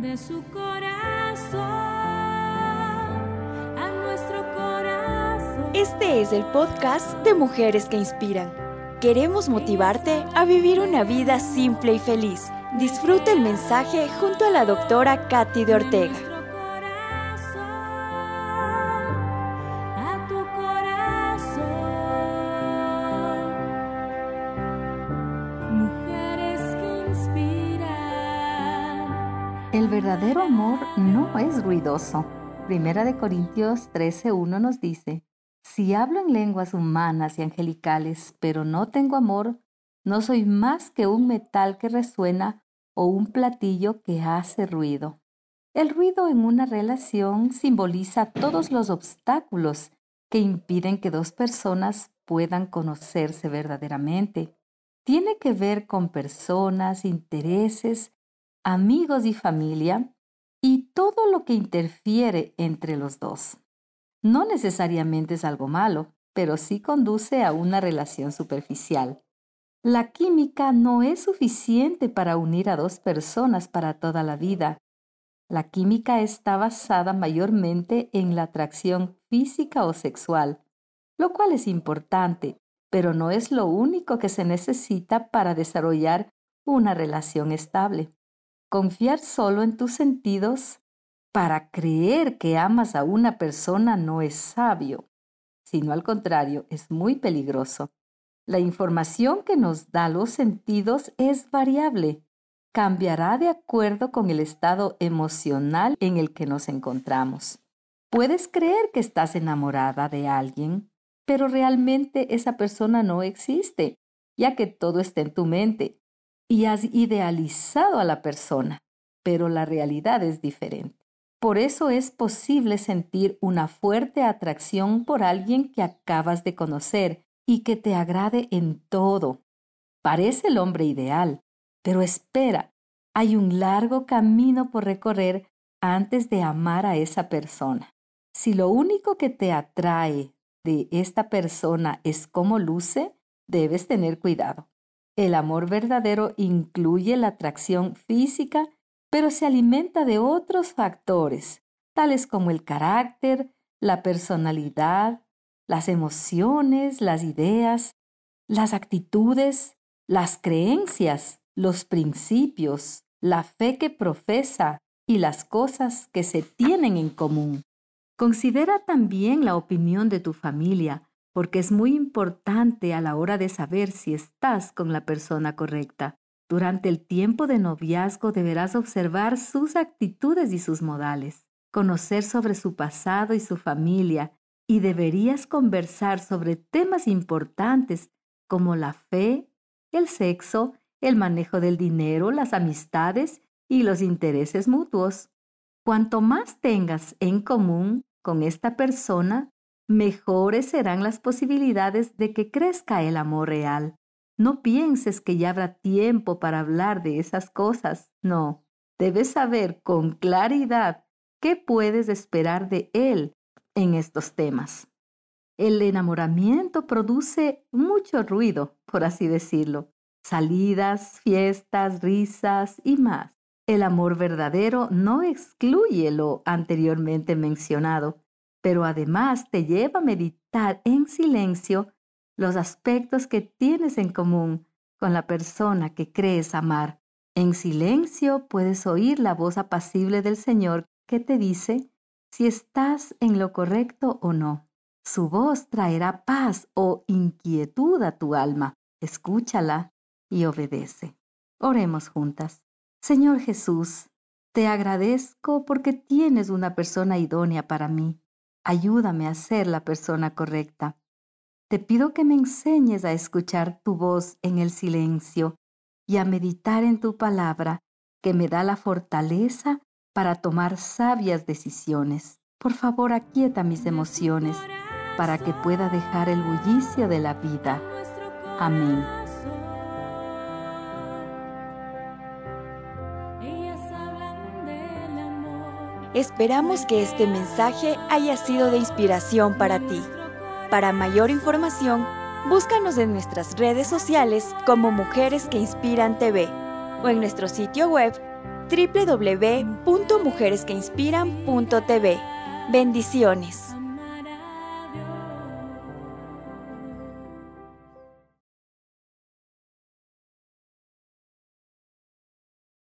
de su corazón a nuestro corazón. Este es el podcast de Mujeres que Inspiran. Queremos motivarte a vivir una vida simple y feliz. Disfruta el mensaje junto a la doctora Katy de Ortega. El verdadero amor no es ruidoso. Primera de Corintios 13:1 nos dice, si hablo en lenguas humanas y angelicales, pero no tengo amor, no soy más que un metal que resuena o un platillo que hace ruido. El ruido en una relación simboliza todos los obstáculos que impiden que dos personas puedan conocerse verdaderamente. Tiene que ver con personas, intereses, amigos y familia y todo lo que interfiere entre los dos. No necesariamente es algo malo, pero sí conduce a una relación superficial. La química no es suficiente para unir a dos personas para toda la vida. La química está basada mayormente en la atracción física o sexual, lo cual es importante, pero no es lo único que se necesita para desarrollar una relación estable. Confiar solo en tus sentidos para creer que amas a una persona no es sabio, sino al contrario, es muy peligroso. La información que nos da los sentidos es variable. Cambiará de acuerdo con el estado emocional en el que nos encontramos. Puedes creer que estás enamorada de alguien, pero realmente esa persona no existe, ya que todo está en tu mente y has idealizado a la persona, pero la realidad es diferente. Por eso es posible sentir una fuerte atracción por alguien que acabas de conocer y que te agrade en todo. Parece el hombre ideal, pero espera, hay un largo camino por recorrer antes de amar a esa persona. Si lo único que te atrae de esta persona es cómo luce, debes tener cuidado. El amor verdadero incluye la atracción física, pero se alimenta de otros factores, tales como el carácter, la personalidad, las emociones, las ideas, las actitudes, las creencias, los principios, la fe que profesa y las cosas que se tienen en común. Considera también la opinión de tu familia, porque es muy importante a la hora de saber si estás con la persona correcta. Durante el tiempo de noviazgo deberás observar sus actitudes y sus modales, conocer sobre su pasado y su familia, y deberías conversar sobre temas importantes como la fe, el sexo, el manejo del dinero, las amistades y los intereses mutuos. Cuanto más tengas en común con esta persona, mejores serán las posibilidades de que crezca el amor real. No pienses que ya habrá tiempo para hablar de esas cosas. No, debes saber con claridad qué puedes esperar de él en estos temas. El enamoramiento produce mucho ruido, por así decirlo. Salidas, fiestas, risas y más. El amor verdadero no excluye lo anteriormente mencionado, pero además te lleva a meditar en silencio los aspectos que tienes en común con la persona que crees amar. En silencio puedes oír la voz apacible del Señor que te dice si estás en lo correcto o no. Su voz traerá paz o inquietud a tu alma. Escúchala y obedece. Oremos juntas. Señor Jesús, te agradezco porque tienes una persona idónea para mí. Ayúdame a ser la persona correcta. Te pido que me enseñes a escuchar tu voz en el silencio y a meditar en tu palabra que me da la fortaleza para tomar sabias decisiones. Por favor, aquieta mis emociones para que pueda dejar el bullicio de la vida. Amén. Esperamos que este mensaje haya sido de inspiración para ti. Para mayor información, búscanos en nuestras redes sociales como Mujeres que Inspiran TV o en nuestro sitio web www.mujeresqueinspiran.tv. Bendiciones.